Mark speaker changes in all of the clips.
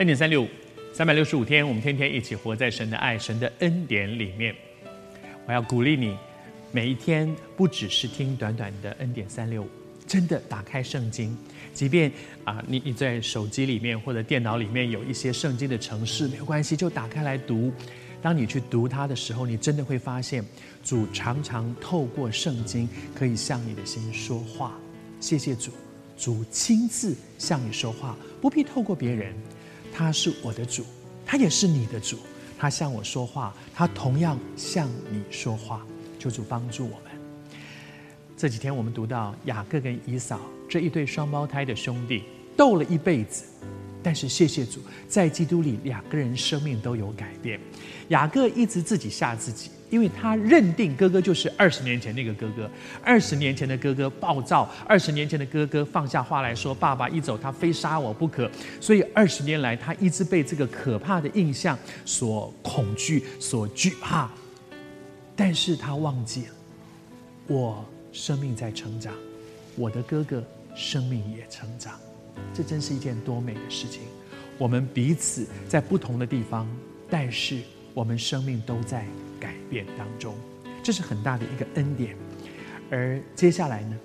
Speaker 1: 恩典三六五，三百六十五天，我们天天一起活在神的爱、神的恩典里面。我要鼓励你，每一天不只是听短短的恩典三六五，真的打开圣经，即便啊，你你在手机里面或者电脑里面有一些圣经的程式，没有关系，就打开来读。当你去读它的时候，你真的会发现，主常常透过圣经可以向你的心说话。谢谢主，主亲自向你说话，不必透过别人。他是我的主，他也是你的主。他向我说话，他同样向你说话。求主帮助我们。这几天我们读到雅各跟以扫这一对双胞胎的兄弟斗了一辈子。但是谢谢主，在基督里，两个人生命都有改变。雅各一直自己吓自己，因为他认定哥哥就是二十年前那个哥哥。二十年前的哥哥暴躁，二十年前的哥哥放下话来说：“爸爸一走，他非杀我不可。”所以二十年来，他一直被这个可怕的印象所恐惧、所惧怕。但是他忘记了，我生命在成长，我的哥哥生命也成长。这真是一件多美的事情！我们彼此在不同的地方，但是我们生命都在变当中，这是很大的一个恩典。而接下来呢，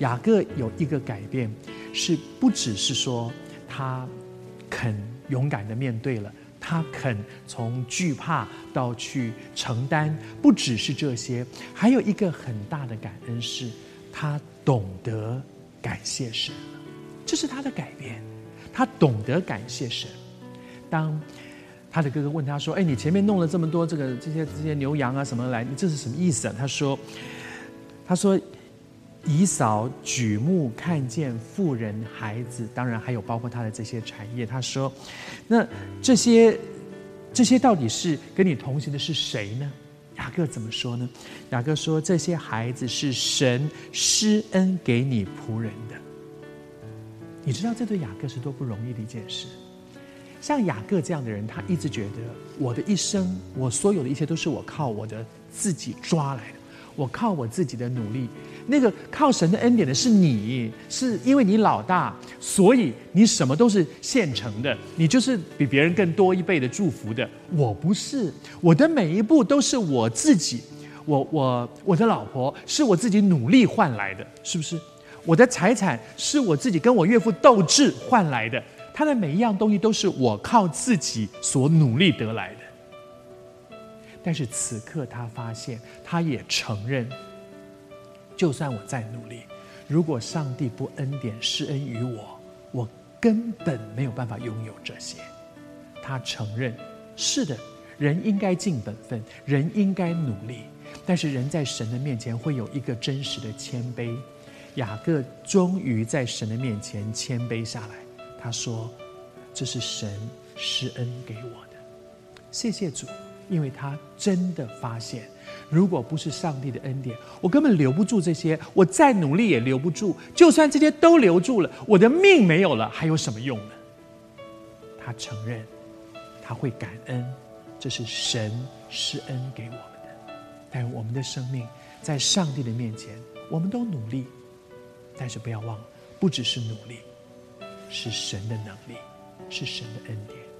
Speaker 1: 雅各有一个改变，是不只是说他肯勇敢的面对了，他肯从惧怕到去承担，不只是这些，还有一个很大的感恩是，他懂得感谢神。这是他的改变，他懂得感谢神。当他的哥哥问他说：“哎，你前面弄了这么多这个这些这些牛羊啊什么来，你这是什么意思啊？”他说：“他说以扫举目看见妇人孩子，当然还有包括他的这些产业。他说，那这些这些到底是跟你同行的是谁呢？”雅各怎么说呢？雅各说：“这些孩子是神施恩给你仆人的。”你知道这对雅各是多不容易的一件事。像雅各这样的人，他一直觉得我的一生，我所有的一切都是我靠我的自己抓来的，我靠我自己的努力。那个靠神的恩典的是你，是因为你老大，所以你什么都是现成的，你就是比别人更多一倍的祝福的。我不是，我的每一步都是我自己，我我我的老婆是我自己努力换来的，是不是？我的财产是我自己跟我岳父斗智换来的，他的每一样东西都是我靠自己所努力得来的。但是此刻他发现，他也承认，就算我再努力，如果上帝不恩典施恩于我，我根本没有办法拥有这些。他承认，是的，人应该尽本分，人应该努力，但是人在神的面前会有一个真实的谦卑。雅各终于在神的面前谦卑下来，他说：“这是神施恩给我的，谢谢主，因为他真的发现，如果不是上帝的恩典，我根本留不住这些，我再努力也留不住。就算这些都留住了，我的命没有了，还有什么用呢？”他承认，他会感恩，这是神施恩给我们的。但我们的生命在上帝的面前，我们都努力。但是不要忘了，不只是努力，是神的能力，是神的恩典。